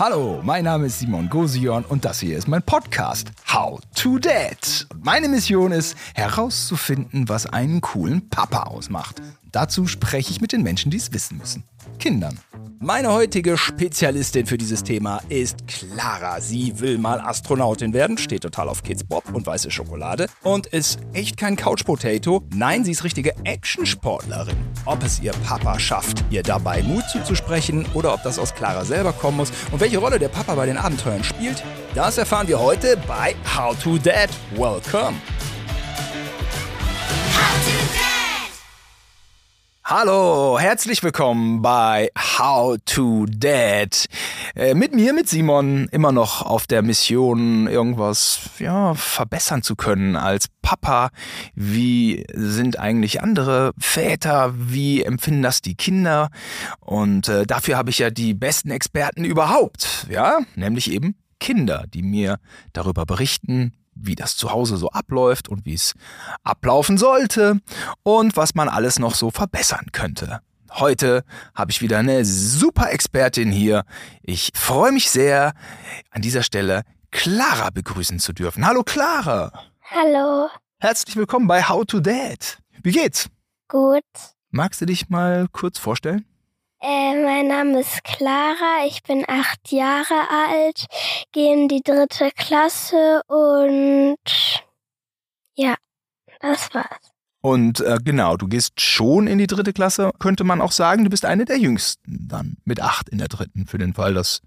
Hallo, mein Name ist Simon Gosion und das hier ist mein Podcast How to Dad. Und meine Mission ist herauszufinden, was einen coolen Papa ausmacht. Dazu spreche ich mit den Menschen, die es wissen müssen. Kindern. Meine heutige Spezialistin für dieses Thema ist Clara. Sie will mal Astronautin werden, steht total auf Kids Bob und weiße Schokolade und ist echt kein Couch Potato. Nein, sie ist richtige Actionsportlerin. Ob es ihr Papa schafft, ihr dabei Mut zuzusprechen oder ob das aus Clara selber kommen muss und welche Rolle der Papa bei den Abenteuern spielt, das erfahren wir heute bei How to Dad. Welcome. Hallo, herzlich willkommen bei How to Dad. Äh, mit mir, mit Simon, immer noch auf der Mission, irgendwas ja, verbessern zu können als Papa. Wie sind eigentlich andere Väter? Wie empfinden das die Kinder? Und äh, dafür habe ich ja die besten Experten überhaupt, ja, nämlich eben Kinder, die mir darüber berichten, wie das zu Hause so abläuft und wie es ablaufen sollte und was man alles noch so verbessern könnte. Heute habe ich wieder eine super Expertin hier. Ich freue mich sehr, an dieser Stelle Clara begrüßen zu dürfen. Hallo Clara. Hallo. Herzlich willkommen bei How to Dad. Wie geht's? Gut. Magst du dich mal kurz vorstellen? Äh, mein Name ist Clara, ich bin acht Jahre alt, gehe in die dritte Klasse und ja, das war's. Und äh, genau, du gehst schon in die dritte Klasse, könnte man auch sagen, du bist eine der jüngsten dann mit acht in der dritten, für den Fall, dass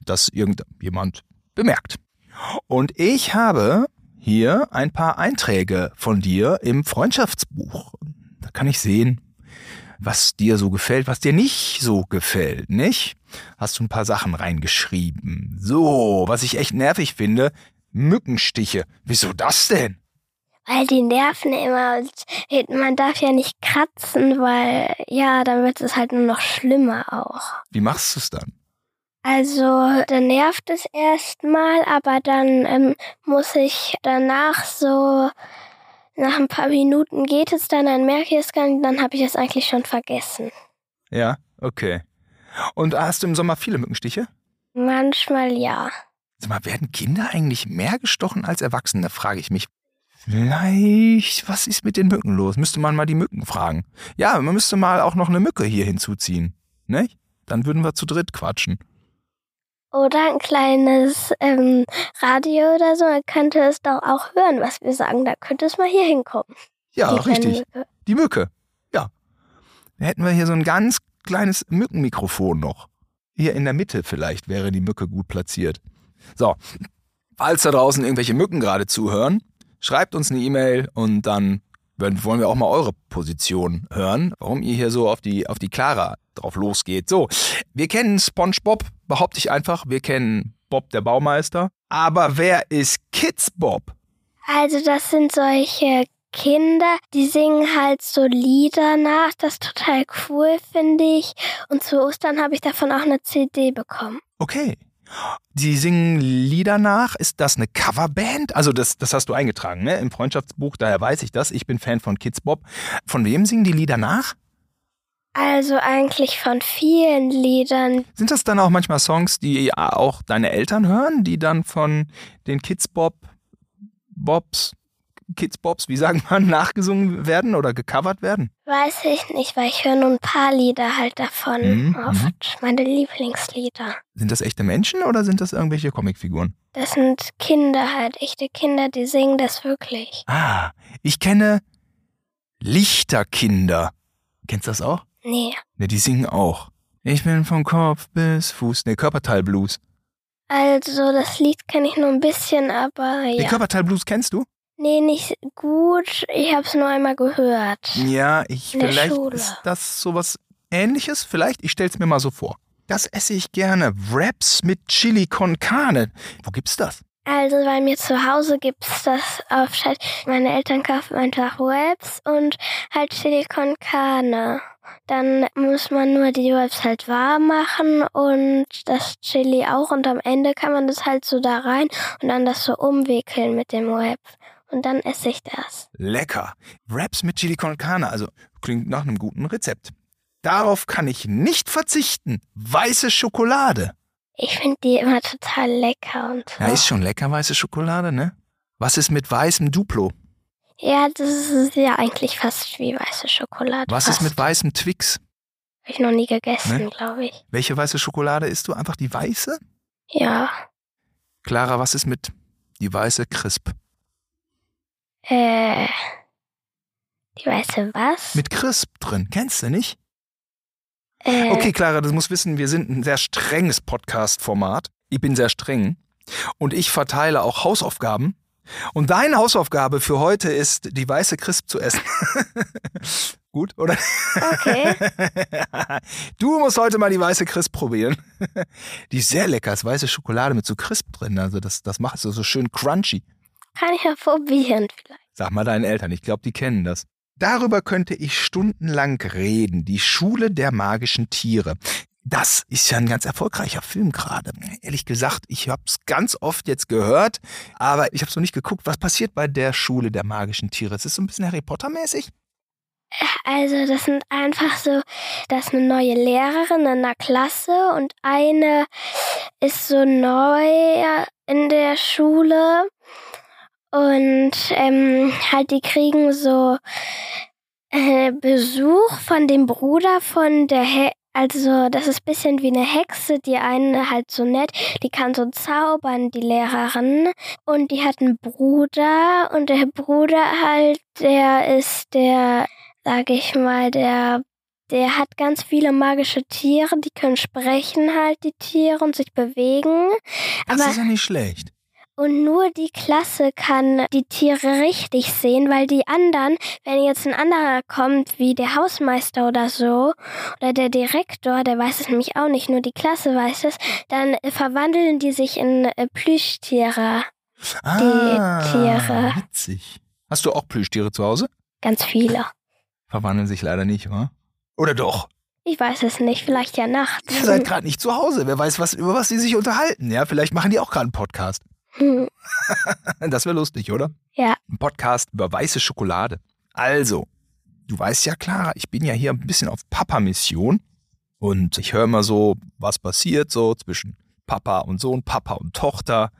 das irgendjemand bemerkt. Und ich habe hier ein paar Einträge von dir im Freundschaftsbuch. Da kann ich sehen, was dir so gefällt, was dir nicht so gefällt, nicht? Hast du ein paar Sachen reingeschrieben. So, was ich echt nervig finde, Mückenstiche. Wieso das denn? Weil die nerven immer und man darf ja nicht kratzen, weil ja, dann wird es halt nur noch schlimmer auch. Wie machst du es dann? Also, dann nervt es erstmal, aber dann ähm, muss ich danach so nach ein paar Minuten geht es dann, dann merke ich es gar nicht, dann habe ich es eigentlich schon vergessen. Ja, okay. Und hast du im Sommer viele Mückenstiche? Manchmal ja. Sag mal, werden Kinder eigentlich mehr gestochen als Erwachsene, frage ich mich. Vielleicht, was ist mit den Mücken los? Müsste man mal die Mücken fragen. Ja, man müsste mal auch noch eine Mücke hier hinzuziehen. Ne? Dann würden wir zu dritt quatschen. Oder ein kleines ähm, Radio oder so, dann könnte es doch auch hören, was wir sagen. Da könnte es mal hier hinkommen. Ja, die richtig. Mücke. Die Mücke. Ja. Dann hätten wir hier so ein ganz kleines Mückenmikrofon noch. Hier in der Mitte vielleicht wäre die Mücke gut platziert. So, falls da draußen irgendwelche Mücken gerade zuhören, schreibt uns eine E-Mail und dann wollen wir auch mal eure Position hören, warum ihr hier so auf die, auf die Clara drauf losgeht. So, wir kennen SpongeBob, behaupte ich einfach. Wir kennen Bob der Baumeister. Aber wer ist Kids Bob? Also das sind solche Kinder, die singen halt so Lieder nach. Das ist total cool, finde ich. Und zu Ostern habe ich davon auch eine CD bekommen. Okay. Die singen Lieder nach. Ist das eine Coverband? Also das, das hast du eingetragen, ne? Im Freundschaftsbuch, daher weiß ich das. Ich bin Fan von Kids Bob. Von wem singen die Lieder nach? Also eigentlich von vielen Liedern. Sind das dann auch manchmal Songs, die auch deine Eltern hören, die dann von den Kids Bob, Bobs, Kids Bobs, wie sagen man, nachgesungen werden oder gecovert werden? Weiß ich nicht, weil ich höre nur ein paar Lieder halt davon mhm, oft. Mhm. Meine Lieblingslieder. Sind das echte Menschen oder sind das irgendwelche Comicfiguren? Das sind Kinder halt, echte Kinder, die singen das wirklich. Ah, ich kenne Lichterkinder. Kennst du das auch? Nee. Ne, die singen auch. Ich bin vom Kopf bis Fuß. Ne, Körperteilblues. Also, das Lied kenne ich nur ein bisschen, aber ja. Den Körperteilblues kennst du? Nee, nicht gut. Ich habe es nur einmal gehört. Ja, ich In vielleicht ist das sowas ähnliches. Vielleicht, ich stell's mir mal so vor. Das esse ich gerne. Wraps mit Chili con Carne. Wo gibt's das? Also bei mir zu Hause gibt's das auf Chat. Meine Eltern kaufen einfach Wraps und halt Chili con Carne. Dann muss man nur die Wraps halt warm machen und das Chili auch und am Ende kann man das halt so da rein und dann das so umwickeln mit dem Wrap. Und dann esse ich das. Lecker. Wraps mit Chili con Carne, also klingt nach einem guten Rezept. Darauf kann ich nicht verzichten. Weiße Schokolade. Ich finde die immer total lecker und so. Ja, ist schon lecker, weiße Schokolade, ne? Was ist mit weißem Duplo? Ja, das ist ja eigentlich fast wie weiße Schokolade. Was fast. ist mit weißem Twix? Hab ich noch nie gegessen, Ne? glaube ich. Welche weiße Schokolade isst du? Einfach die weiße? Ja. Clara, was ist mit die weiße Crisp? Äh. Die weiße was? Mit Crisp drin. Kennst du nicht? äh, Okay, Clara, du musst wissen, wir sind ein sehr strenges Podcast-Format. Ich bin sehr streng. Und ich verteile auch Hausaufgaben. Und deine Hausaufgabe für heute ist, die weiße Crisp zu essen. Gut, oder? Okay. Du musst heute mal die weiße Crisp probieren. Die ist sehr lecker, ist weiße Schokolade mit so Crisp drin. Also das, das macht es so schön crunchy. Kann ich ja probieren vielleicht. Sag mal deinen Eltern, ich glaube, die kennen das. Darüber könnte ich stundenlang reden. Die Schule der magischen Tiere. Das ist ja ein ganz erfolgreicher Film gerade. Ehrlich gesagt, ich habe es ganz oft jetzt gehört, aber ich habe so nicht geguckt, was passiert bei der Schule der magischen Tiere. Es ist so ein bisschen Harry Potter mäßig. Also, das sind einfach so, das ist eine neue Lehrerin in der Klasse und eine ist so neu in der Schule. Und ähm, halt, die kriegen so äh, Besuch von dem Bruder von der He also das ist bisschen wie eine Hexe, die eine halt so nett, die kann so zaubern, die Lehrerin. Und die hat einen Bruder und der Bruder halt, der ist der, sag ich mal, der, der hat ganz viele magische Tiere, die können sprechen halt, die Tiere und sich bewegen. Das Aber ist ja nicht schlecht. Und nur die Klasse kann die Tiere richtig sehen, weil die anderen, wenn jetzt ein anderer kommt, wie der Hausmeister oder so, oder der Direktor, der weiß es nämlich auch nicht, nur die Klasse weiß es, dann äh, verwandeln die sich in äh, Plüschtiere. Ah, Tiere. witzig. Hast du auch Plüschtiere zu Hause? Ganz viele. Verwandeln sich leider nicht, wa? Oder doch? Ich weiß es nicht, vielleicht ja nachts. Ihr seid gerade nicht zu Hause. Wer weiß, was, über was sie sich unterhalten. Ja, vielleicht machen die auch gerade einen Podcast. Hm, Das wäre lustig, oder? Ja. Ein Podcast über weiße Schokolade. Also, du weißt ja, Clara, ich bin ja hier ein bisschen auf Papa-Mission. Und ich höre immer so, was passiert so zwischen Papa und Sohn, Papa und Tochter,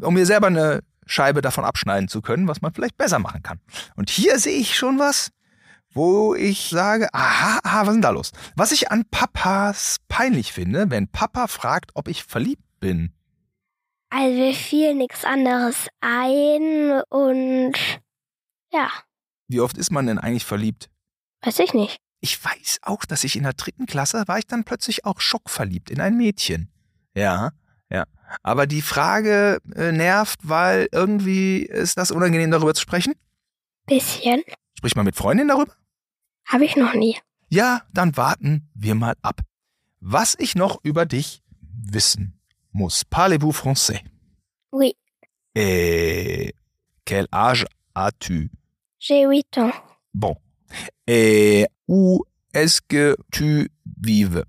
um mir selber eine Scheibe davon abschneiden zu können, was man vielleicht besser machen kann. Und hier sehe ich schon was, wo ich sage, aha, aha, was ist denn da los? Was ich an Papas peinlich finde, wenn Papa fragt, ob ich verliebt bin. Also mir fiel nichts anderes ein und ja, Wie oft ist man denn eigentlich verliebt? weiß ich nicht. Ich weiß auch, dass ich in der dritten Klasse war ich dann plötzlich auch schockverliebt in ein Mädchen. Ja, ja. Aber die Frage äh, nervt, weil irgendwie ist das unangenehm, darüber zu sprechen. Bisschen. Sprich mal mit Freundin darüber. Habe ich noch nie. Ja, dann warten wir mal ab. Was ich noch über dich wissen muss. Parlez-vous français? Oui, Et quel âge as-tu? j'ai 8 ans. Bon. Et où est-ce que tu vives?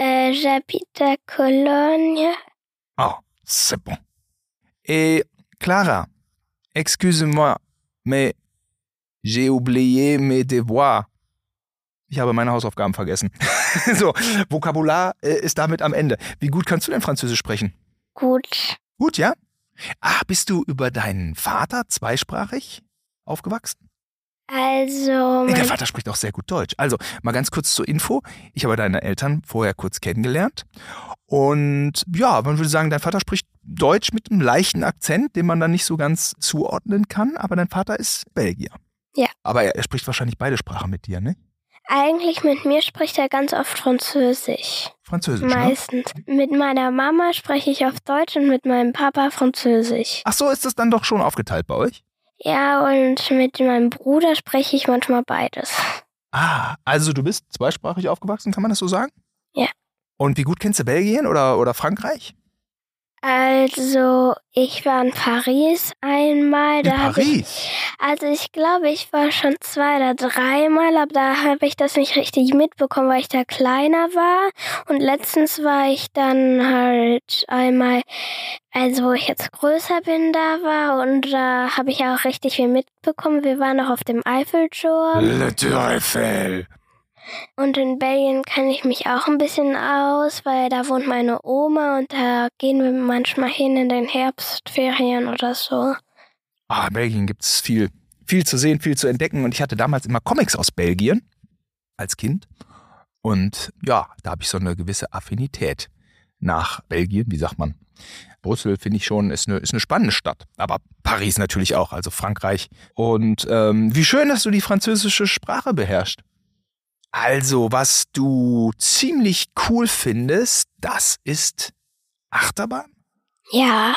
Euh, J'habite à Cologne. Ah, c'est bon. Et Clara, excuse-moi, mais j'ai oublié mes devoirs. Ich habe meine Hausaufgaben vergessen. so, Vokabular äh, ist damit am Ende. Wie gut kannst du denn Französisch sprechen? Gut. Gut, ja? Ah, bist du über deinen Vater zweisprachig aufgewachsen? Also, der mein, Vater spricht auch sehr gut Deutsch. Also, mal ganz kurz zur Info. Ich habe deine Eltern vorher kurz kennengelernt. Und ja, man würde sagen, dein Vater spricht Deutsch mit einem leichten Akzent, den man dann nicht so ganz zuordnen kann. Aber dein Vater ist Belgier. Ja. Aber er, er spricht wahrscheinlich beide Sprachen mit dir, ne? Eigentlich mit mir spricht er ganz oft Französisch. Französisch, ne? Meistens. Mit meiner Mama spreche ich auf Deutsch und mit meinem Papa Französisch. Ach so, ist das dann doch schon aufgeteilt bei euch? Ja, und mit meinem Bruder spreche ich manchmal beides. Ah, also du bist zweisprachig aufgewachsen, kann man das so sagen? Ja. Und wie gut kennst du Belgien oder, oder Frankreich? Also, ich war in Paris einmal. In Da hab ich, Paris. also ich glaube, ich war schon zwei oder dreimal, aber da habe ich das nicht richtig mitbekommen, weil ich da kleiner war. Und letztens war ich dann halt einmal, also wo ich jetzt größer bin, da war. Und da habe ich auch richtig viel mitbekommen. Wir waren noch auf dem Eiffelturm. Le Tour Eiffel. Und in Belgien kenne ich mich auch ein bisschen aus, weil da wohnt meine Oma und da gehen wir manchmal hin in den Herbstferien oder so. Ah, in Belgien gibt es viel, viel zu sehen, viel zu entdecken. Und ich hatte damals immer Comics aus Belgien als Kind. Und ja, da habe ich so eine gewisse Affinität nach Belgien, wie sagt man. Brüssel finde ich schon, ist eine, ist eine spannende Stadt. Aber Paris natürlich auch, also Frankreich. Und ähm, wie schön, dass du die französische Sprache beherrschst. Also, was du ziemlich cool findest, das ist Achterbahn? Ja.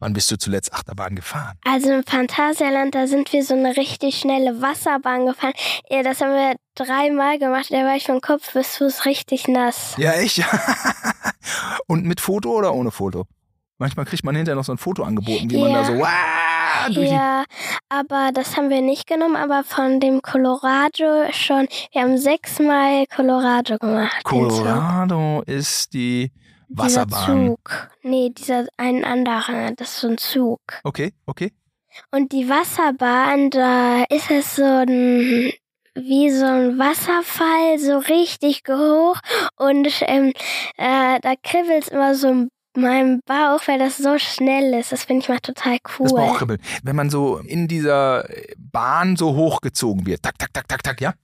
Wann bist du zuletzt Achterbahn gefahren? Also im Phantasialand, da sind wir so eine richtig schnelle Wasserbahn gefahren. Ja, das haben wir dreimal gemacht. Da war ich vom Kopf bis Fuß richtig nass. Ja, echt? Und mit Foto oder ohne Foto? Manchmal kriegt man hinterher noch so ein Foto angeboten, wie man da so "Wah!" durch Ja, aber das haben wir nicht genommen, aber von dem Colorado schon. Wir haben sechsmal Colorado gemacht. Colorado ist die Dieser Wasserbahn. Zug. Nee, dieser ein anderer. Das ist so ein Zug. Okay, okay. Und die Wasserbahn, da ist es so ein wie so ein Wasserfall, so richtig hoch und ähm, äh, da kribbelt es immer so in meinem Bauch, weil das so schnell ist. Das finde ich mal total Das cool. Bauchkribbeln. Wenn man so in dieser Bahn so hochgezogen wird. Tak, tak, tak, tak, tak, ja?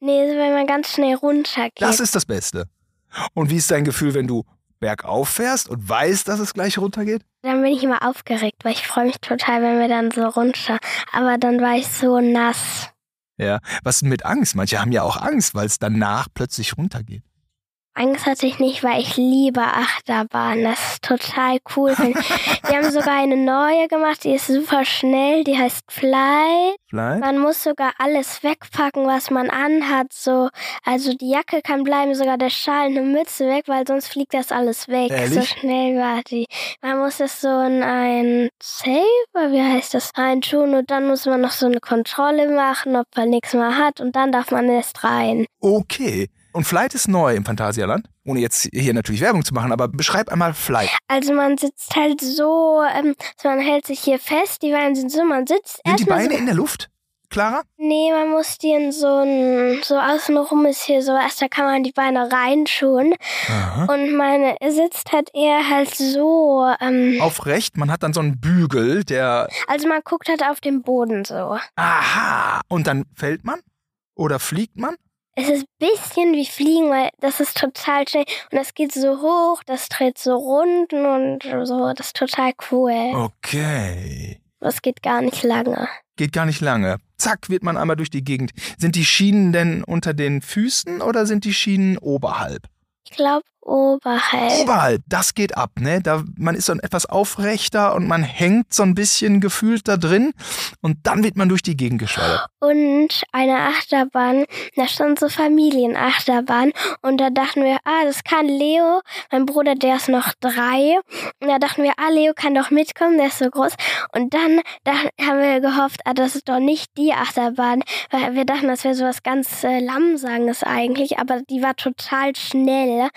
Nee, so wenn man ganz schnell runtergeht. Das ist das Beste. Und wie ist dein Gefühl, wenn du bergauf fährst und weißt, dass es gleich runtergeht? dann bin ich immer aufgeregt, weil ich freue mich total, wenn wir dann so runter. Aber dann war ich so nass. Ja. Was ist denn mit Angst? Manche haben ja auch Angst, weil es danach plötzlich runtergeht. Angst hatte ich nicht, weil ich liebe Achterbahn. Das ist total cool. Die haben sogar eine neue gemacht, die ist super schnell, die heißt Fly. Vielleicht? Man muss sogar alles wegpacken, was man anhat. So, also die Jacke kann bleiben, sogar der Schal und eine Mütze weg, weil sonst fliegt das alles weg. So Ehrlich? schnell war die. Man muss das so in ein Safe, oder wie heißt das, reintun und dann muss man noch so eine Kontrolle machen, ob man nichts mehr hat und dann darf man erst rein. Okay. Und Flight ist neu im Phantasialand. Ohne jetzt hier natürlich Werbung zu machen, aber beschreib einmal Flight. Also man sitzt halt so, ähm, so man hält sich hier fest, die Beine sind so, man sitzt Sind die Beine so, in der Luft? Clara? Nee, man muss die in so ein, so außenrum ist hier so, erst da kann man die Beine. Aha. Und meine sitzt halt eher halt so, ähm, Aufrecht, man hat dann so einen Bügel, der. also man guckt halt auf den Boden so. Aha! Und dann fällt man? Oder fliegt man? Es ist ein bisschen wie Fliegen, weil das ist total schnell und das geht so hoch, das dreht so runden und so, das ist total cool. Okay. Das geht gar nicht lange. Geht gar nicht lange. Zack, wird man einmal durch die Gegend. Sind die Schienen denn unter den Füßen oder sind die Schienen oberhalb? Ich glaube oberhalb. Oberhalb, das geht ab, ne? Da, man ist so etwas aufrechter und man hängt so ein bisschen gefühlt da drin und dann wird man durch die Gegend geschleudert. und eine Achterbahn. Da stand so Familienachterbahn und da dachten wir, ah, das kann Leo, mein Bruder, der ist noch drei. Und da dachten wir, ah, Leo kann doch mitkommen, der ist so groß. Und dann da haben wir gehofft, ah, das ist doch nicht die Achterbahn, weil wir dachten, das wäre sowas ganz äh, Lammsanges eigentlich, aber die war total schnell.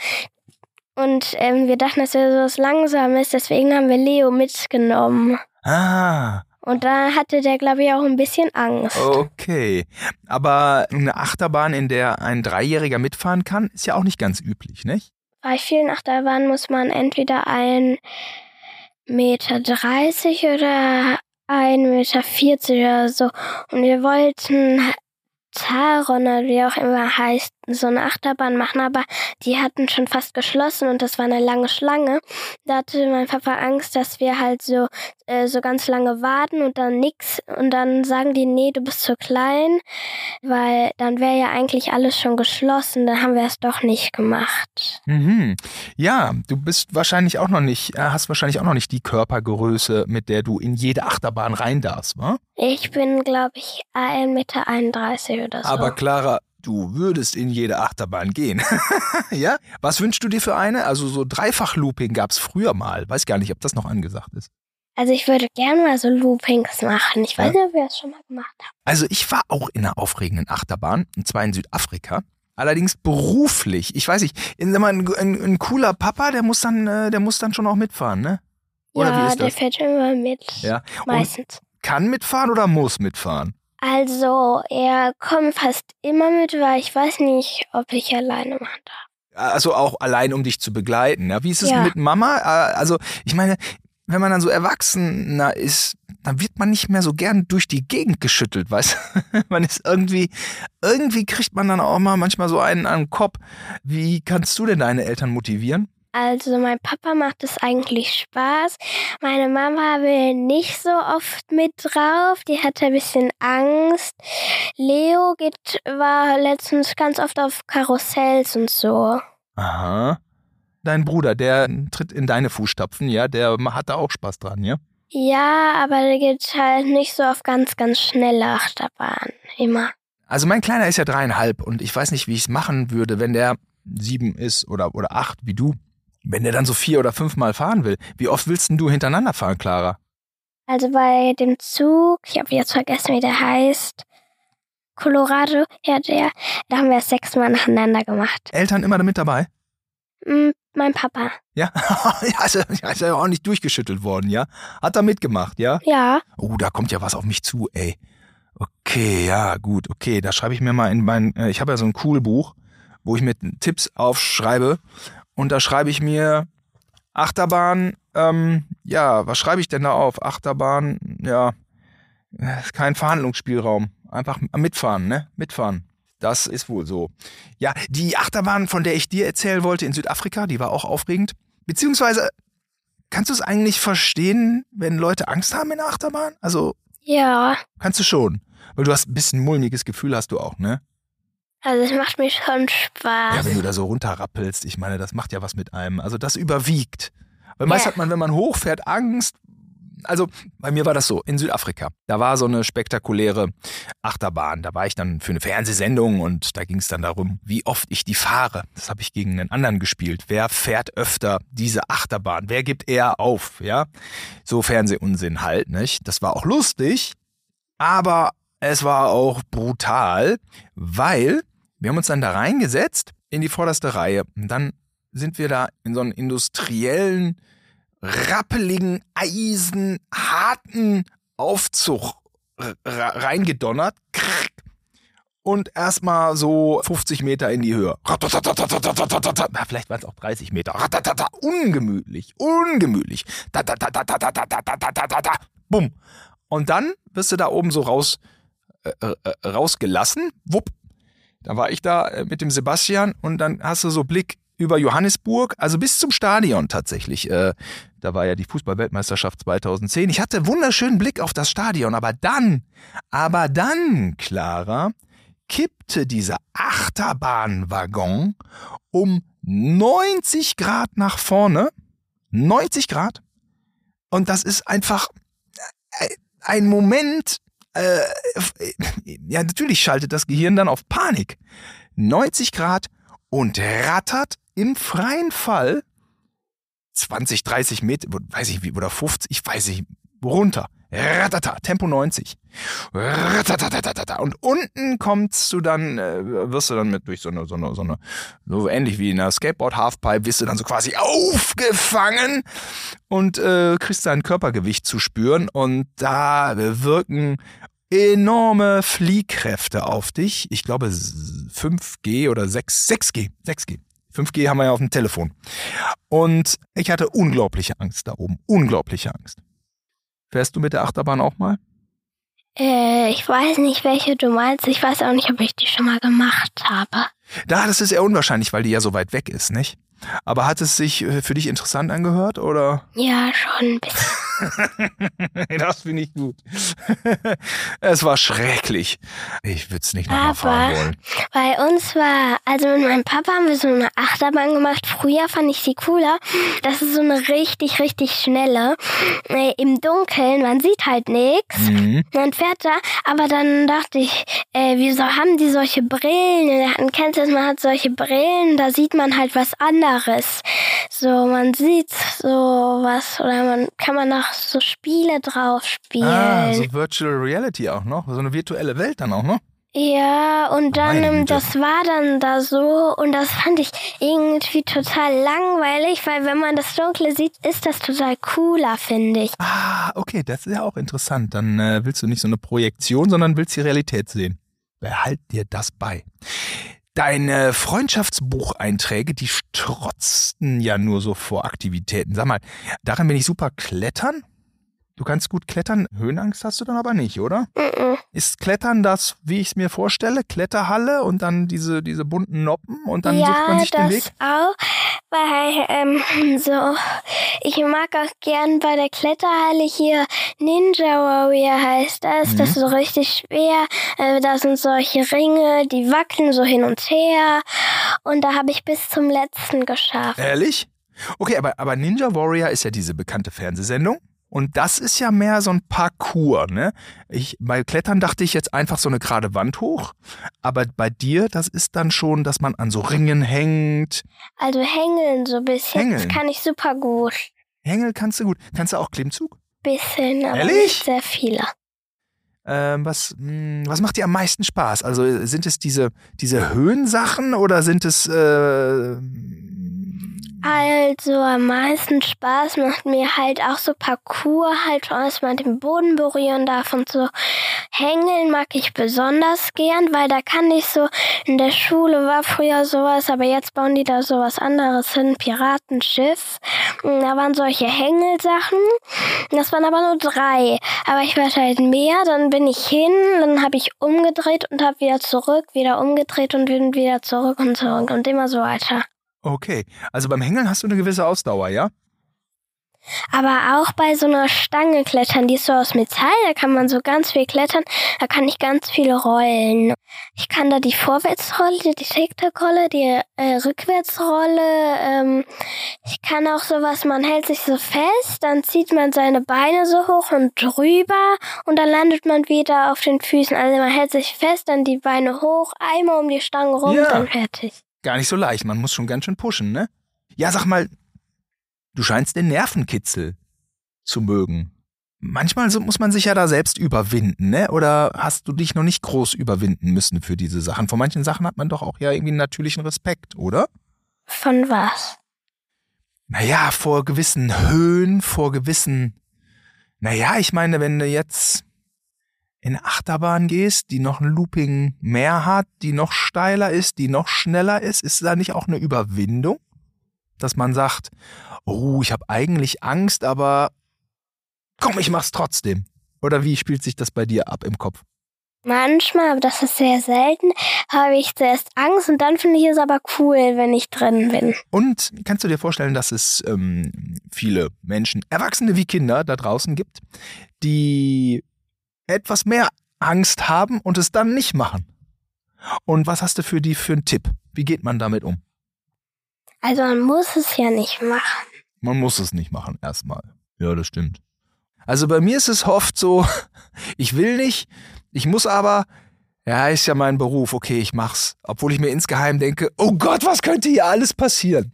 Und ähm, wir dachten, das wäre sowas Langsames, deswegen haben wir Leo mitgenommen. Ah, Und da hatte der, glaube ich, auch ein bisschen Angst. okay. Aber eine Achterbahn, in der ein Dreijähriger mitfahren kann, ist ja auch nicht ganz üblich, nicht? Bei vielen Achterbahnen muss man entweder ein Meter dreißig oder ein Meter vierzig oder so. Und wir wollten Taron oder wie auch immer heißt, so eine Achterbahn machen, aber die hatten schon fast geschlossen und das war eine lange Schlange. Da hatte mein Papa Angst, dass wir halt so, äh, so ganz lange warten und dann nix und dann sagen die, nee, du bist zu klein, weil dann wäre ja eigentlich alles schon geschlossen, dann haben wir es doch nicht gemacht. Mhm. Ja, du bist wahrscheinlich auch noch nicht, äh, hast wahrscheinlich auch noch nicht die Körpergröße, mit der du in jede Achterbahn rein darfst, wa? Ich bin, glaube ich, 1,31 Meter oder so. Aber Clara, du würdest in jede Achterbahn gehen. ja? Was wünschst du dir für eine? Also so Dreifach-Looping gab's früher mal. Weiß gar nicht, ob das noch angesagt ist. also ich würde gerne mal so Loopings machen. Ich weiß Ja? nicht, ob wir das schon mal gemacht haben. Also ich war auch in einer aufregenden Achterbahn, und zwar in Südafrika. Allerdings beruflich. Ich weiß nicht, ein, ein, ein cooler Papa, der muss dann, äh, der muss dann schon auch mitfahren, ne? Oder ja, wie ist der das? fährt immer mit. Ja. Und Meistens. kann mitfahren oder muss mitfahren? Also, er kommt fast immer mit, weil ich weiß nicht, ob ich alleine machen darf. Also auch allein, um dich zu begleiten. Ja? Wie ist es Ja. mit Mama? Äh, Also ich meine, wenn man dann so Erwachsener ist, dann wird man nicht mehr so gern durch die Gegend geschüttelt, weißt du? Man ist irgendwie, irgendwie kriegt man dann auch mal manchmal so einen an den Kopf. Wie kannst du denn deine Eltern motivieren? Also, mein Papa macht es eigentlich Spaß. Meine Mama will nicht so oft mit drauf. Die hat ein bisschen Angst. Leo geht, war letztens ganz oft auf Karussells und so. Aha. Dein Bruder, der tritt in deine Fußstapfen, ja, der hat da auch Spaß dran, ja? Ja, aber der geht halt nicht so auf ganz, ganz schnelle Achterbahn. Immer. Also mein Kleiner ist ja dreieinhalb und ich weiß nicht, wie ich es machen würde, wenn der sieben ist oder, oder acht, wie du. Wenn der dann so vier oder fünf Mal fahren will. Wie oft willst denn du hintereinander fahren, Clara? Also bei dem Zug, ich habe jetzt vergessen, wie der heißt. Colorado, ja, der, da haben wir es sechsmal nacheinander gemacht. Eltern immer mit dabei? Hm, mein Papa. Ja, ja, ist, ja, ist ja auch nicht durchgeschüttelt worden, ja? Hat er mitgemacht, ja? Ja, Oh, da kommt ja was auf mich zu, ey. Okay, ja, gut, okay, da schreibe ich mir mal in mein, äh, ich habe ja so ein cool Buch, wo ich mir Tipps aufschreibe und da schreibe ich mir Achterbahn, ähm, ja, was schreibe ich denn da auf? Achterbahn, ja, ist kein Verhandlungsspielraum. Einfach mitfahren, ne? Mitfahren. Das ist wohl so. Ja, die Achterbahn, von der ich dir erzählen wollte in Südafrika, die war auch aufregend. Beziehungsweise, kannst du es eigentlich verstehen, wenn Leute Angst haben in der Achterbahn? Also, ja. kannst du schon. Weil du hast ein bisschen mulmiges Gefühl, hast du auch, ne? Also es macht mir schon Spaß. Ja, wenn du da so runterrappelst, ich meine, das macht ja was mit einem. Also das überwiegt. Weil meist Ja. hat man, wenn man hochfährt, Angst. Also bei mir war das so, in Südafrika. Da war so eine spektakuläre Achterbahn. Da war ich dann für eine Fernsehsendung und da ging es dann darum, wie oft ich die fahre. Das habe ich gegen einen anderen gespielt. Wer fährt öfter diese Achterbahn? Wer gibt eher auf? Ja, so Fernsehunsinn halt, nicht? Das war auch lustig, aber es war auch brutal, weil wir haben uns dann da reingesetzt in die vorderste Reihe. Und dann sind wir da in so einen industriellen, rappeligen, eisenharten Aufzug reingedonnert. Und erstmal so 50 Meter in die Höhe. Vielleicht waren es auch 30 Meter. Ungemütlich, ungemütlich. Bumm. Und dann wirst du da oben so raus, äh, äh, äh rausgelassen. Wupp, da war ich da äh, mit dem Sebastian und dann hast du so Blick über Johannesburg, also bis zum Stadion tatsächlich. Äh, da war ja die Fußball-Weltmeisterschaft 2010. Ich hatte wunderschönen Blick auf das Stadion, aber dann, aber dann, Clara, kippte dieser Achterbahnwaggon um 90 Grad nach vorne. 90 Grad. Und das ist einfach äh, ein Moment, äh, ja, natürlich schaltet das Gehirn dann auf Panik. 90 Grad und rattert im freien Fall 20, 30 Meter, weiß ich wie, oder 50, ich weiß nicht, runter. Ratata, Tempo 90. Ratatatatata. Und unten kommst du dann, äh, wirst du dann mit durch so eine, so eine, so eine, so ähnlich wie in einer Skateboard-Halfpipe, wirst du dann so quasi aufgefangen und äh, kriegst dein Körpergewicht zu spüren und da wirken enorme Fliehkräfte auf dich. Ich glaube 5G oder 6, 6G, 6G. 5G haben wir ja auf dem Telefon. Und ich hatte unglaubliche Angst da oben. Unglaubliche Angst. Fährst du mit der Achterbahn auch mal? Äh, ich weiß nicht, welche du meinst. Ich weiß auch nicht, ob ich die schon mal gemacht habe. Da, das ist eher unwahrscheinlich, weil die ja so weit weg ist, nicht? Aber hat es sich äh, für dich interessant angehört oder? Ja, schon ein bisschen. das finde ich gut. es war schrecklich. Ich würde es nicht nochmal fahren Aber- wollen. Bei uns war, also mit meinem Papa haben wir so eine Achterbahn gemacht. Früher fand ich sie cooler. Das ist so eine richtig, richtig schnelle. Äh, Im Dunkeln, man sieht halt nichts. Mhm. Man fährt da, aber dann dachte ich, äh, wieso haben die solche Brillen? Man kennt es, man hat solche Brillen, da sieht man halt was anderes. So, man sieht so was oder man kann man auch so Spiele drauf spielen. Ah, so Virtual Reality auch noch. So eine virtuelle Welt dann auch noch. Ja, und dann, Meine das war dann da so und das fand ich irgendwie total langweilig, weil wenn man das Dunkle sieht, ist das total cooler, finde ich. Ah, okay, das ist ja auch interessant. Dann äh, willst du nicht so eine Projektion, sondern willst die Realität sehen. Behalt dir das bei. Deine Freundschaftsbucheinträge, die strotzten ja nur so vor Aktivitäten. Sag mal, darin bin ich super klettern? Du kannst gut klettern, Höhenangst hast du dann aber nicht, oder? Mhm. Ist Klettern das, wie ich es mir vorstelle, Kletterhalle und dann diese, diese bunten Noppen und dann sucht man ja, sich den das Weg? auch, weil ähm, so, ich mag auch gern bei der Kletterhalle hier Ninja Warrior heißt das. Mhm. Das ist so richtig schwer. Äh, da sind solche Ringe, die wackeln so hin und her. Und da habe ich bis zum letzten geschafft. Ehrlich? Okay, aber, aber Ninja Warrior ist ja diese bekannte Fernsehsendung. Und das ist ja mehr so ein Parcours, ne? Ich, bei Klettern dachte ich jetzt einfach so eine gerade Wand hoch. Aber bei dir, das ist dann schon, dass man an so Ringen hängt. Also hängeln so ein bisschen. Hängeln? Das kann ich super gut. Hängel kannst du gut. Kannst du auch Klimmzug? Bisschen, aber Ehrlich? nicht sehr viele. Ähm, was, mh, was macht dir am meisten Spaß? Also äh, sind es diese, diese Höhensachen oder sind es äh, Also am meisten Spaß macht mir halt auch so Parcours, halt, dass man den Boden berühren darf und so. Hängeln mag ich besonders gern, weil da kann ich so, in der Schule war früher sowas, aber jetzt bauen die da sowas anderes hin, Piratenschiff. Und Da waren solche Hängelsachen, das waren aber nur drei. Aber ich wollte halt mehr, dann bin ich hin, dann habe ich umgedreht und habe wieder zurück, wieder umgedreht und wieder zurück und zurück und immer so weiter. Okay, also beim Hängeln hast du eine gewisse Ausdauer, ja? Aber auch bei so einer Stange klettern, die ist so aus Metall, da kann man so ganz viel klettern, da kann ich ganz viel rollen. Ich kann da die Vorwärtsrolle, die Tic-Tac-Rolle, die äh, Rückwärtsrolle, ähm, ich kann auch sowas, man hält sich so fest, dann zieht man seine Beine so hoch und drüber und dann landet man wieder auf den Füßen. Also man hält sich fest, dann die Beine hoch, einmal um die Stange rum, Ja. dann fertig. Gar nicht so leicht, man muss schon ganz schön pushen, ne? Ja, sag mal, du scheinst den Nervenkitzel zu mögen. Manchmal so muss man sich ja da selbst überwinden, ne? Oder hast du dich noch nicht groß überwinden müssen für diese Sachen? Vor manchen Sachen hat man doch auch ja irgendwie einen natürlichen Respekt, oder? Von was? Naja, vor gewissen Höhen, vor gewissen. Naja, ich meine, wenn du jetzt in Achterbahn gehst, die noch ein Looping mehr hat, die noch steiler ist, die noch schneller ist, ist da nicht auch eine Überwindung? Dass man sagt, oh, ich habe eigentlich Angst, aber komm, ich mach's trotzdem. Oder wie spielt sich das bei dir ab im Kopf? Manchmal, aber das ist sehr selten, habe ich zuerst Angst und dann finde ich es aber cool, wenn ich drin bin. Und kannst du dir vorstellen, dass es ähm, viele Menschen, Erwachsene wie Kinder da draußen gibt, die etwas mehr Angst haben und es dann nicht machen? Und was hast du für die für einen Tipp? Wie geht man damit um? Also man muss es ja nicht machen. Man muss es nicht machen, erstmal. Ja, das stimmt. Also bei mir ist es oft so, ich will nicht, ich muss aber, ja, ist ja mein Beruf, okay, ich mach's. Obwohl ich mir insgeheim denke, oh Gott, was könnte hier alles passieren?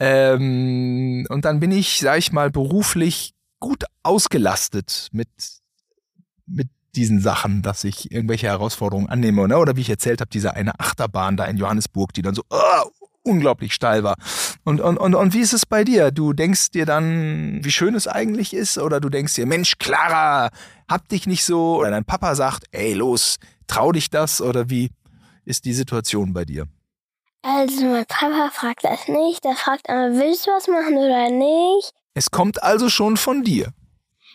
Ähm, und dann bin ich, sag ich mal, beruflich gut ausgelastet mit, mit diesen Sachen, dass ich irgendwelche Herausforderungen annehme. Ne? Oder wie ich erzählt habe, diese eine Achterbahn da in Johannesburg, die dann so oh, unglaublich steil war. Und, und, und, und wie ist es bei dir? Du denkst dir dann, wie schön es eigentlich ist, oder du denkst dir, Mensch, Clara, hab dich nicht so, oder dein Papa sagt, ey, los, trau dich das, oder wie ist die Situation bei dir? Also mein Papa fragt das nicht, der fragt aber, willst du was machen oder nicht? Es kommt also schon von dir.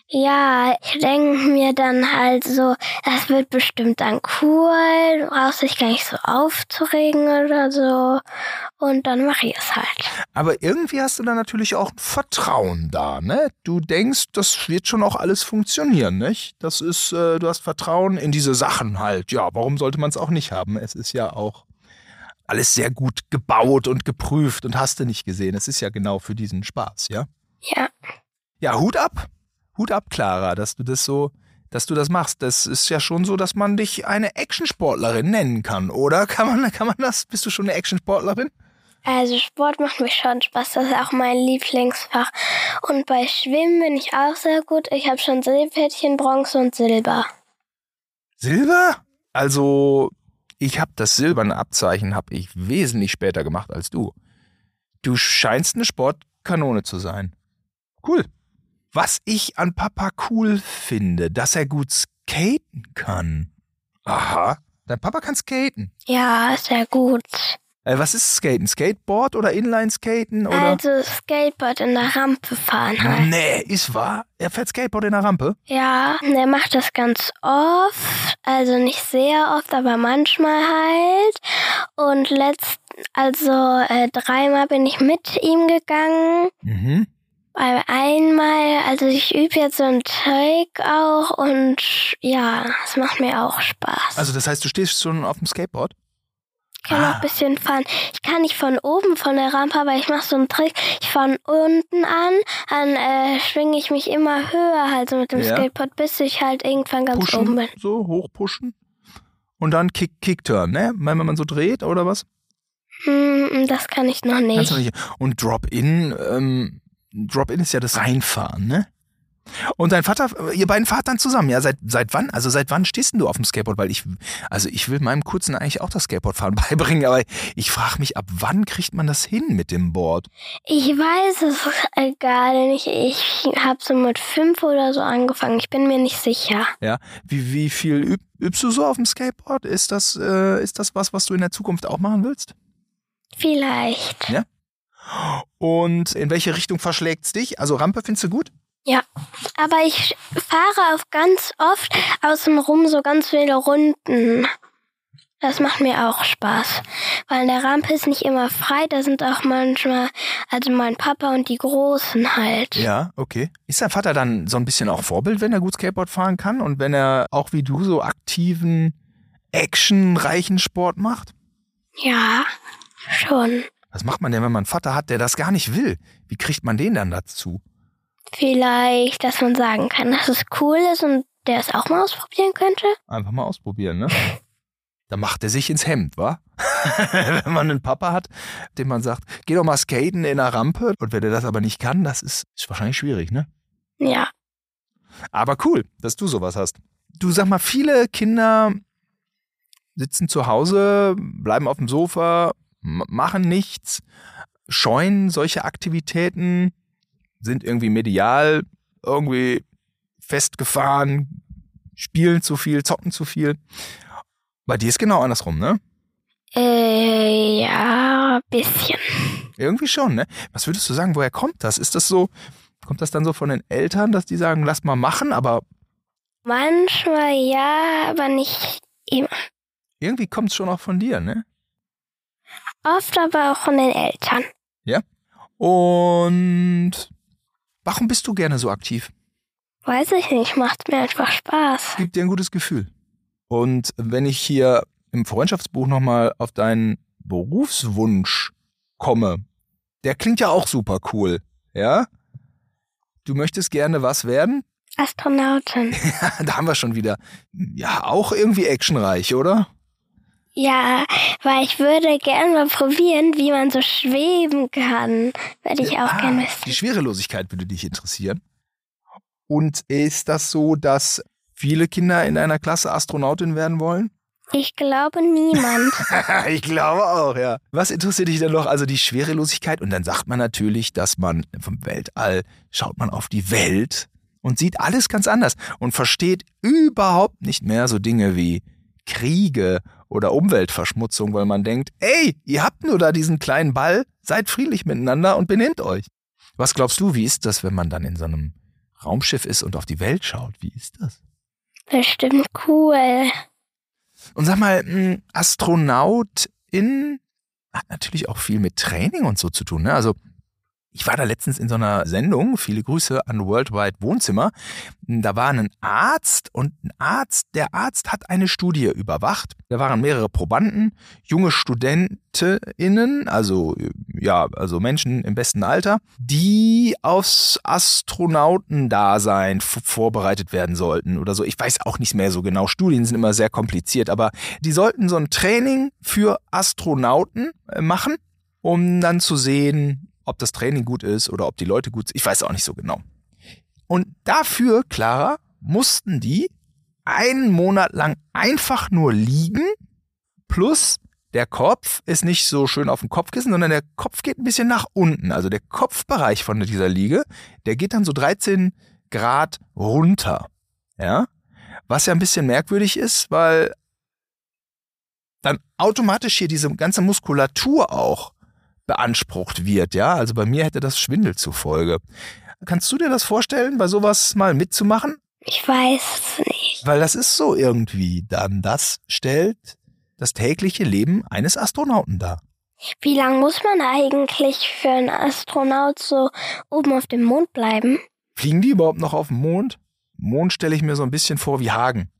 Ja, ich denke mir dann halt so, das wird bestimmt dann cool, du brauchst dich gar nicht so aufzuregen oder so. Und dann mache ich es halt. Aber irgendwie hast du da natürlich auch Vertrauen da, ne? Du denkst, das wird schon auch alles funktionieren, nicht? Das ist, äh, du hast Vertrauen in diese Sachen halt. Ja, warum sollte man es auch nicht haben? Es ist ja auch alles sehr gut gebaut und geprüft und hast du nicht gesehen. Es ist ja genau für diesen Spaß, ja? Ja. Ja, Hut ab. Hut ab, Clara, dass du das so, dass du das machst. Das ist ja schon so, dass man dich eine Actionsportlerin nennen kann, oder? Kann man, kann man das? Bist du schon eine Actionsportlerin? Also Sport macht mir schon Spaß, das ist auch mein Lieblingsfach. Und bei Schwimmen bin ich auch sehr gut. Ich habe schon Seepferdchen, Bronze und Silber. Silber? Also, ich habe das silberne Abzeichen habe ich wesentlich später gemacht als du. Du scheinst eine Sportkanone zu sein. Cool. Was ich an Papa cool finde, dass er gut skaten kann. Aha. Dein Papa kann skaten. Ja, sehr gut. Äh, was ist Skaten? Skateboard oder Inline-Skaten? Oder? Also Skateboard in der Rampe fahren halt. Nee, ist wahr? Er fährt Skateboard in der Rampe? Ja, er macht das ganz oft. Also nicht sehr oft, aber manchmal halt. Und letzt, also äh, dreimal bin ich mit ihm gegangen. Mhm. Weil einmal, also ich übe jetzt so einen Trick auch und ja, es macht mir auch Spaß. Also das heißt, du stehst schon auf dem Skateboard? Ich kann Ah. noch ein bisschen fahren. Ich kann nicht von oben von der Rampe, aber ich mache so einen Trick. Ich fahre unten an, dann äh, schwinge ich mich immer höher halt so mit dem Ja. Skateboard, bis ich halt irgendwann ganz oben bin. Pushen, so hochpushen. Und dann Kick, Kick-Turn, ne? Wenn man so dreht oder was? Hm, das kann ich noch nicht. Und Drop-In, ähm, Drop-In ist ja das Reinfahren, ne? Und dein Vater, ihr beiden fahrt dann zusammen, ja? Seit, seit wann? Also seit wann stehst denn du auf dem Skateboard? Weil ich, also ich will meinem Kurzen eigentlich auch das Skateboardfahren beibringen, aber ich frage mich, ab wann kriegt man das hin mit dem Board? Ich weiß es äh, gar nicht. Ich habe so mit fünf oder so angefangen. Ich bin mir nicht sicher. Ja? Wie, wie viel üb, übst du so auf dem Skateboard? Ist das, äh, ist das was, was du in der Zukunft auch machen willst? Vielleicht. Und in welche Richtung verschlägt's dich? Also Rampe findest du gut? Aber ich fahre auf ganz oft außenrum so ganz viele Runden. Das macht mir auch Spaß. Weil in der Rampe ist nicht immer frei, da sind auch manchmal, also mein Papa und die Großen halt. Ja, okay. Ist dein Vater dann so ein bisschen auch Vorbild, wenn er gut Skateboard fahren kann und wenn er auch wie du so aktiven, actionreichen Sport macht? Ja, schon. Was macht man denn, wenn man einen Vater hat, der das gar nicht will? Wie kriegt man den dann dazu? Vielleicht, dass man sagen kann, dass es cool ist und der es auch mal ausprobieren könnte. Einfach mal ausprobieren, ne? Da macht er sich ins Hemd, wa? wenn man einen Papa hat, dem man sagt, geh doch mal skaten in der Rampe. Und wenn er das aber nicht kann, das ist, ist wahrscheinlich schwierig, ne? Ja. Aber cool, dass du sowas hast. Du sag mal, viele Kinder sitzen zu Hause, bleiben auf dem Sofa, machen nichts, scheuen solche Aktivitäten, sind irgendwie medial, irgendwie festgefahren, spielen zu viel, zocken zu viel. Bei dir ist genau andersrum, ne? Äh, ja, bisschen. Irgendwie schon, ne? Was würdest du sagen, woher kommt das? Ist das so, kommt das dann so von den Eltern, dass die sagen, lass mal machen, aber Manchmal ja, aber nicht immer. irgendwie kommt es schon auch von dir, ne? Oft aber auch von den Eltern. Und warum bist du gerne so aktiv? Weiß ich nicht, macht mir einfach Spaß. Gibt dir ein gutes Gefühl. Und wenn ich hier im Freundschaftsbuch nochmal auf deinen Berufswunsch komme, der klingt ja auch super cool, ja? Du möchtest gerne was werden? Astronautin. da haben wir schon wieder, ja, auch irgendwie actionreich, oder? Ja, weil ich würde gerne mal probieren, wie man so schweben kann. Würde ich auch Ah, gerne Die wissen. Schwerelosigkeit würde dich interessieren. Und ist das so, dass viele Kinder in deiner Klasse Astronautin werden wollen? Ich glaube niemand. ich glaube auch, ja. Was interessiert dich denn noch? Also die Schwerelosigkeit. Und dann sagt man natürlich, dass man vom Weltall schaut man auf die Welt und sieht alles ganz anders und versteht überhaupt nicht mehr so Dinge wie Kriege oder Umweltverschmutzung, weil man denkt, ey, ihr habt nur da diesen kleinen Ball, seid friedlich miteinander und benehmt euch. Was glaubst du, wie ist das, wenn man dann in so einem Raumschiff ist und auf die Welt schaut? Wie ist das? Bestimmt cool. Und sag mal, Astronautin hat natürlich auch viel mit Training und so zu tun. Ne? Also ich war da letztens in so einer Sendung, viele Grüße an Worldwide Wohnzimmer. Da war ein Arzt und ein Arzt, der Arzt hat eine Studie überwacht. Da waren mehrere Probanden, junge StudentInnen, also ja, also Menschen im besten Alter, die aufs Astronautendasein vorbereitet werden sollten oder so. Ich weiß auch nicht mehr so genau. Studien sind immer sehr kompliziert, aber die sollten so ein Training für Astronauten äh, machen, um dann zu sehen, ob das Training gut ist oder ob die Leute gut sind. Ich weiß auch nicht so genau. Und dafür, Clara, mussten die einen Monat lang einfach nur liegen, plus der Kopf ist nicht so schön auf dem Kopfkissen, sondern der Kopf geht ein bisschen nach unten. Also der Kopfbereich von dieser Liege, der geht dann so 13 Grad runter. Ja? Was ja ein bisschen merkwürdig ist, weil dann automatisch hier diese ganze Muskulatur auch beansprucht wird. Ja, also bei mir hätte das Schwindel zufolge. Kannst du dir das vorstellen, bei sowas mal mitzumachen? Ich weiß es nicht. Weil das ist so irgendwie dann. Das stellt das tägliche Leben eines Astronauten dar. Wie lange muss man eigentlich für einen Astronaut so oben auf dem Mond bleiben? Fliegen die überhaupt noch auf dem Mond? Mond stelle ich mir so ein bisschen vor wie Hagen.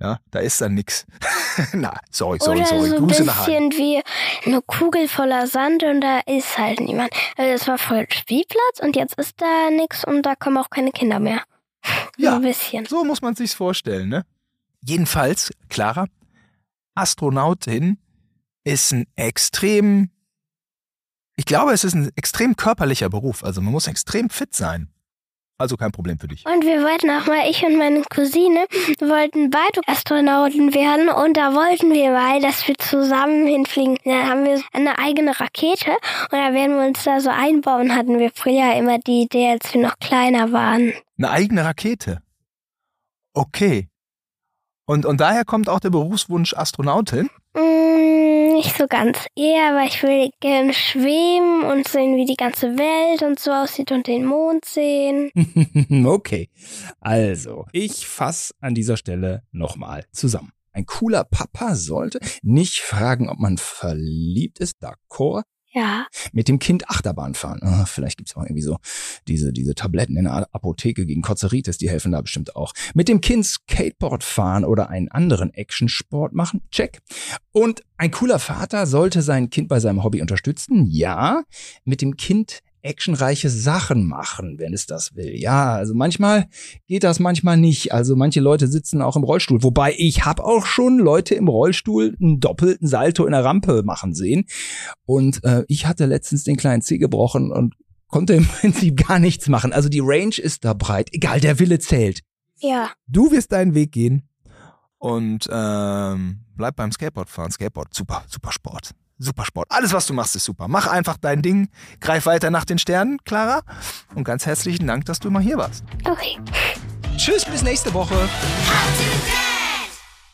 Ja, da ist dann nix. Na, sorry, sorry, Oder sorry. so ein Grüße nach bisschen wie eine Kugel voller Sand und da ist halt niemand. Also es war voll Spielplatz und jetzt ist da nix und da kommen auch keine Kinder mehr. Ja. So ein bisschen. So muss man sich's vorstellen, ne? Jedenfalls, Clara, Astronautin ist ein extrem, ich glaube, es ist ein extrem körperlicher Beruf. Also man muss extrem fit sein. Also kein Problem für dich. Und wir wollten auch mal, ich und meine Cousine, wollten beide Astronauten werden und da wollten wir mal, dass wir zusammen hinfliegen. Dann haben wir eine eigene Rakete und da werden wir uns da so einbauen, hatten wir früher immer die Idee, als wir noch kleiner waren. Eine eigene Rakete. Okay. Und, und daher kommt auch der Berufswunsch Astronautin. Nicht so ganz. Eher, weil ich will gerne schweben und sehen, wie die ganze Welt und so aussieht und den Mond sehen. okay. Also, ich fasse an dieser Stelle nochmal zusammen. Ein cooler Papa sollte nicht fragen, ob man verliebt ist, d'accord. Ja. Mit dem Kind Achterbahn fahren. Ah, vielleicht gibt's auch irgendwie so diese, diese Tabletten in der Apotheke gegen Kotzeritis, die helfen da bestimmt auch. Mit dem Kind Skateboard fahren oder einen anderen Actionsport machen. Check. Und ein cooler Vater sollte sein Kind bei seinem Hobby unterstützen. Ja. Mit dem Kind actionreiche Sachen machen, wenn es das will. Ja, also manchmal geht das, manchmal nicht. Also manche Leute sitzen auch im Rollstuhl. Wobei ich habe auch schon Leute im Rollstuhl einen doppelten Salto in der Rampe machen sehen. Und äh, ich hatte letztens den kleinen Zeh gebrochen und konnte im Prinzip gar nichts machen. Also die Range ist da breit. Egal, der Wille zählt. Ja. Du wirst deinen Weg gehen und ähm, bleib beim Skateboard fahren. Skateboard, super, super Sport. Super Sport. Alles, was du machst, ist super. Mach einfach dein Ding. Greif weiter nach den Sternen, Clara. Und ganz herzlichen Dank, dass du mal hier warst. Okay. Tschüss, bis nächste Woche.